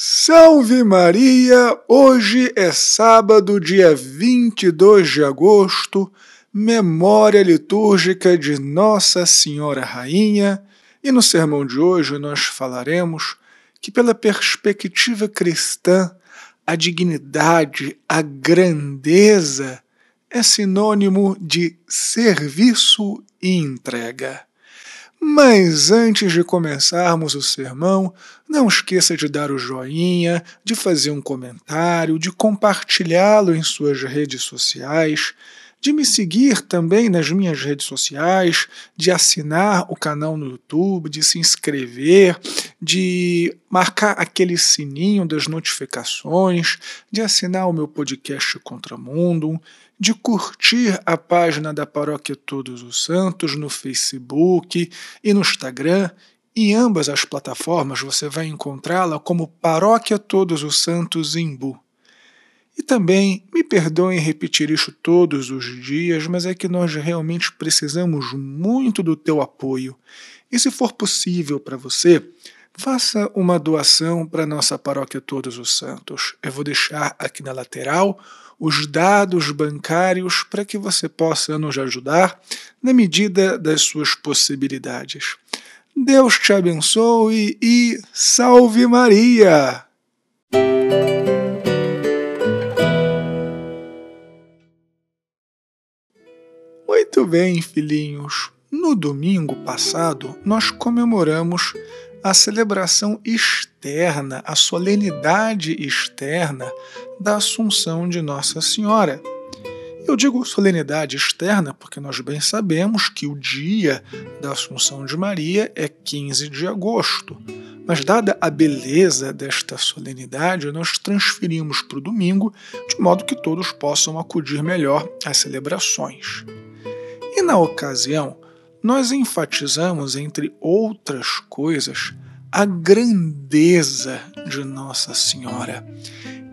Salve Maria! Hoje é sábado, dia 22 de agosto, memória litúrgica de Nossa Senhora Rainha, e no sermão de hoje nós falaremos que, pela perspectiva cristã, a dignidade, a grandeza é sinônimo de serviço e entrega. Mas antes de começarmos o sermão, não esqueça de dar o joinha, de fazer um comentário, de compartilhá-lo em suas redes sociais, de me seguir também nas minhas redes sociais, de assinar o canal no YouTube, de se inscrever, de marcar aquele sininho das notificações, de assinar o meu podcast Contramundo, de curtir a página da Paróquia Todos os Santos no Facebook e no Instagram. Em ambas as plataformas você vai encontrá-la como Paróquia Todos os Santos Imbu. E também, me perdoem repetir isso todos os dias, mas é que nós realmente precisamos muito do teu apoio. E se for possível para você, faça uma doação para nossa Paróquia Todos os Santos. Eu vou deixar aqui na lateral os dados bancários para que você possa nos ajudar na medida das suas possibilidades. Deus te abençoe e salve Maria! Muito bem, filhinhos. No domingo passado, nós comemoramos a celebração externa, a solenidade externa da Assunção de Nossa Senhora. Eu digo solenidade externa porque nós bem sabemos que o dia da Assunção de Maria é 15 de agosto. Mas, dada a beleza desta solenidade, nós transferimos para o domingo, de modo que todos possam acudir melhor às celebrações. E na ocasião, nós enfatizamos, entre outras coisas, a grandeza de Nossa Senhora.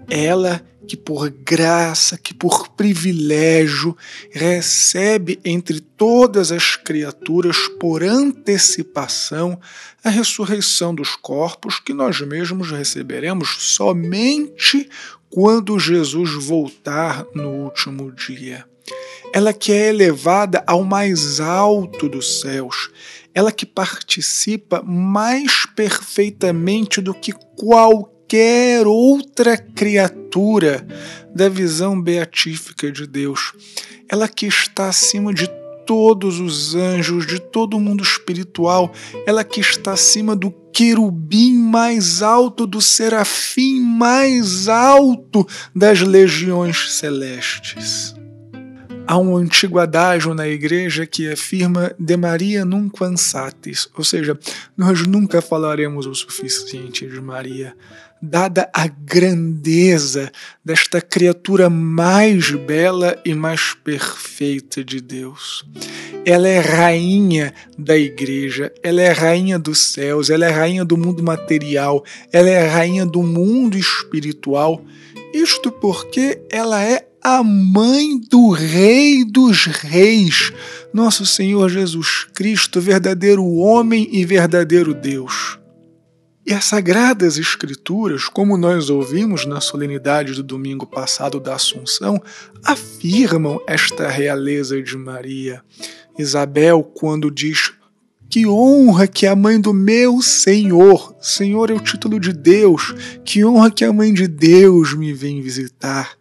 Ela que por graça, que por privilégio, recebe entre todas as criaturas, por antecipação, a ressurreição dos corpos que nós mesmos receberemos somente quando Jesus voltar no último dia ela que é elevada ao mais alto dos céus, ela que participa mais perfeitamente do que qualquer outra criatura da visão beatífica de Deus, ela que está acima de todos os anjos, de todo o mundo espiritual, ela que está acima do querubim mais alto, do serafim mais alto das legiões celestes. Há um antigo adágio na igreja que afirma de Maria nunquam satis, ou seja, nós nunca falaremos o suficiente de Maria, dada a grandeza desta criatura mais bela e mais perfeita de Deus. Ela é rainha da igreja, ela é rainha dos céus, ela é rainha do mundo material, ela é rainha do mundo espiritual. Isto porque ela é a mãe do Rei dos Reis, nosso Senhor Jesus Cristo, verdadeiro homem e verdadeiro Deus. E as Sagradas Escrituras, como nós ouvimos na solenidade do domingo passado da Assunção, afirmam esta realeza de Maria. Isabel, quando diz que honra que a mãe do meu Senhor, Senhor é o título de Deus, que honra que a mãe de Deus me vem visitar.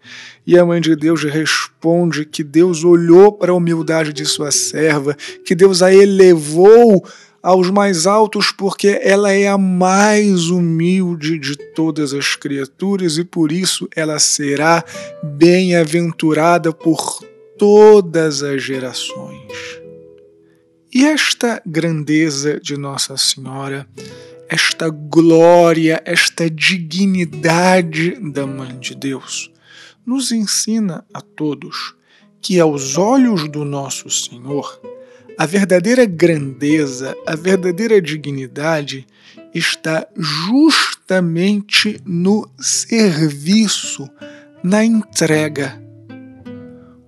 E a mãe de Deus responde que Deus olhou para a humildade de sua serva, que Deus a elevou aos mais altos, porque ela é a mais humilde de todas as criaturas e por isso ela será bem-aventurada por todas as gerações. E esta grandeza de Nossa Senhora, esta glória, esta dignidade da Mãe de Deus, nos ensina a todos que, aos olhos do nosso Senhor, a verdadeira grandeza, a verdadeira dignidade está justamente no serviço, na entrega.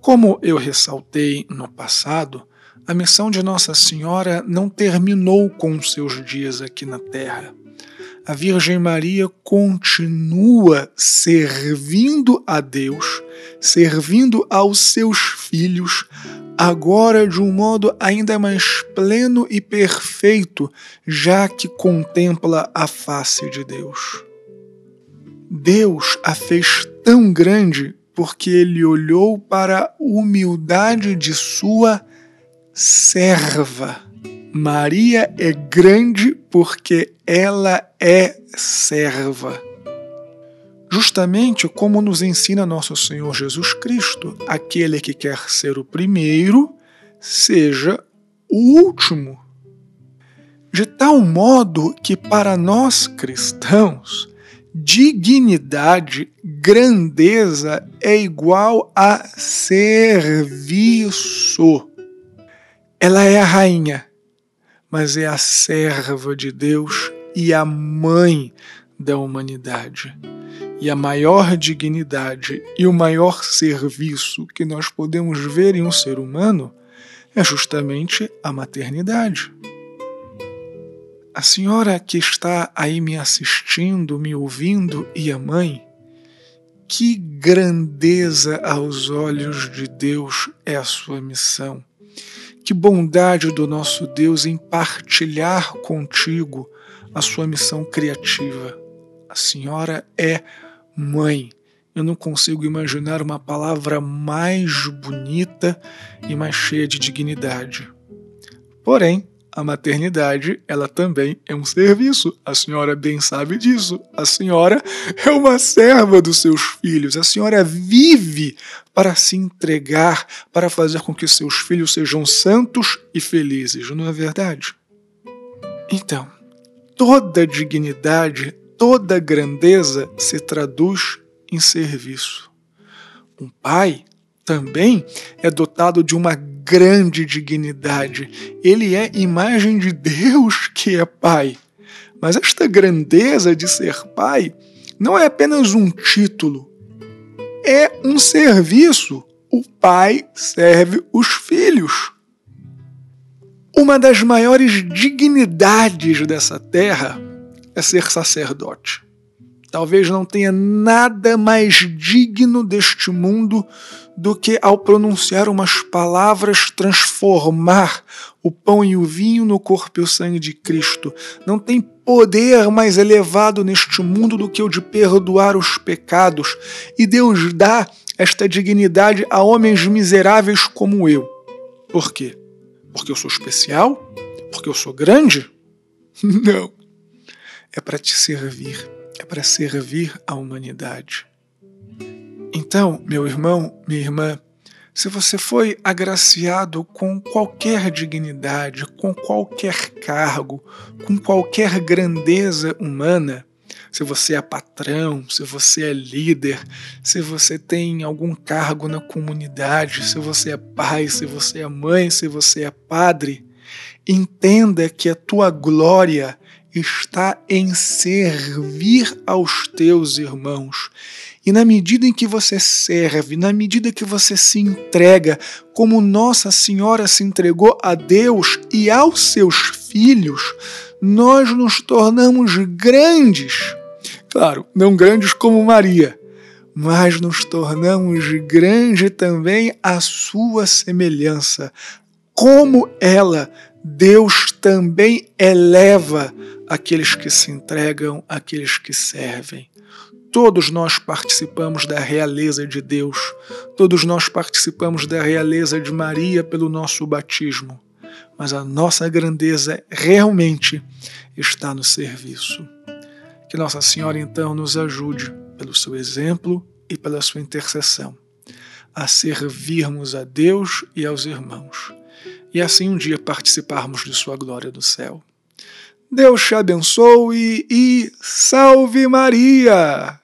Como eu ressaltei no passado, a missão de Nossa Senhora não terminou com seus dias aqui na Terra. A Virgem Maria continua servindo a Deus, servindo aos seus filhos, agora de um modo ainda mais pleno e perfeito, já que contempla a face de Deus. Deus a fez tão grande porque ele olhou para a humildade de sua serva. Maria é grande porque ela é serva. Justamente como nos ensina nosso Senhor Jesus Cristo, aquele que quer ser o primeiro, seja o último. De tal modo que para nós cristãos, dignidade, grandeza é igual a serviço. Ela é a rainha, mas é a serva de Deus e a mãe da humanidade. E a maior dignidade e o maior serviço que nós podemos ver em um ser humano é justamente a maternidade. A senhora que está aí me assistindo, me ouvindo e a mãe, que grandeza aos olhos de Deus é a sua missão que bondade do nosso Deus em partilhar contigo a sua missão criativa. A senhora é mãe. Eu não consigo imaginar uma palavra mais bonita e mais cheia de dignidade. Porém, a maternidade, ela também é um serviço. A senhora bem sabe disso. A senhora é uma serva dos seus filhos. A senhora vive para se entregar, para fazer com que seus filhos sejam santos e felizes, não é verdade? Então, toda dignidade, toda grandeza se traduz em serviço. Um pai também é dotado de uma grande dignidade. Ele é imagem de Deus que é Pai. Mas esta grandeza de ser Pai não é apenas um título, é um serviço. O Pai serve os filhos. Uma das maiores dignidades dessa terra é ser sacerdote. Talvez não tenha nada mais digno deste mundo do que ao pronunciar umas palavras transformar o pão e o vinho no corpo e o sangue de Cristo. Não tem poder mais elevado neste mundo do que o de perdoar os pecados. E Deus dá esta dignidade a homens miseráveis como eu. Por quê? Porque eu sou especial? Porque eu sou grande? Não. É para te servir, é para servir a humanidade. Então, meu irmão, minha irmã, se você foi agraciado com qualquer dignidade, com qualquer cargo, com qualquer grandeza humana, se você é patrão, se você é líder, se você tem algum cargo na comunidade, se você é pai, se você é mãe, se você é padre, entenda que a tua glória está em servir aos teus irmãos e na medida em que você serve, na medida que você se entrega, como Nossa Senhora se entregou a Deus e aos seus filhos, nós nos tornamos grandes. Claro, não grandes como Maria, mas nos tornamos grandes também à sua semelhança. Como ela, Deus também eleva aqueles que se entregam, aqueles que servem. Todos nós participamos da realeza de Deus, todos nós participamos da realeza de Maria pelo nosso batismo, mas a nossa grandeza realmente está no serviço. Que Nossa Senhora então nos ajude, pelo seu exemplo e pela sua intercessão, a servirmos a Deus e aos irmãos, e assim um dia participarmos de Sua glória do céu. Deus te abençoe e salve Maria!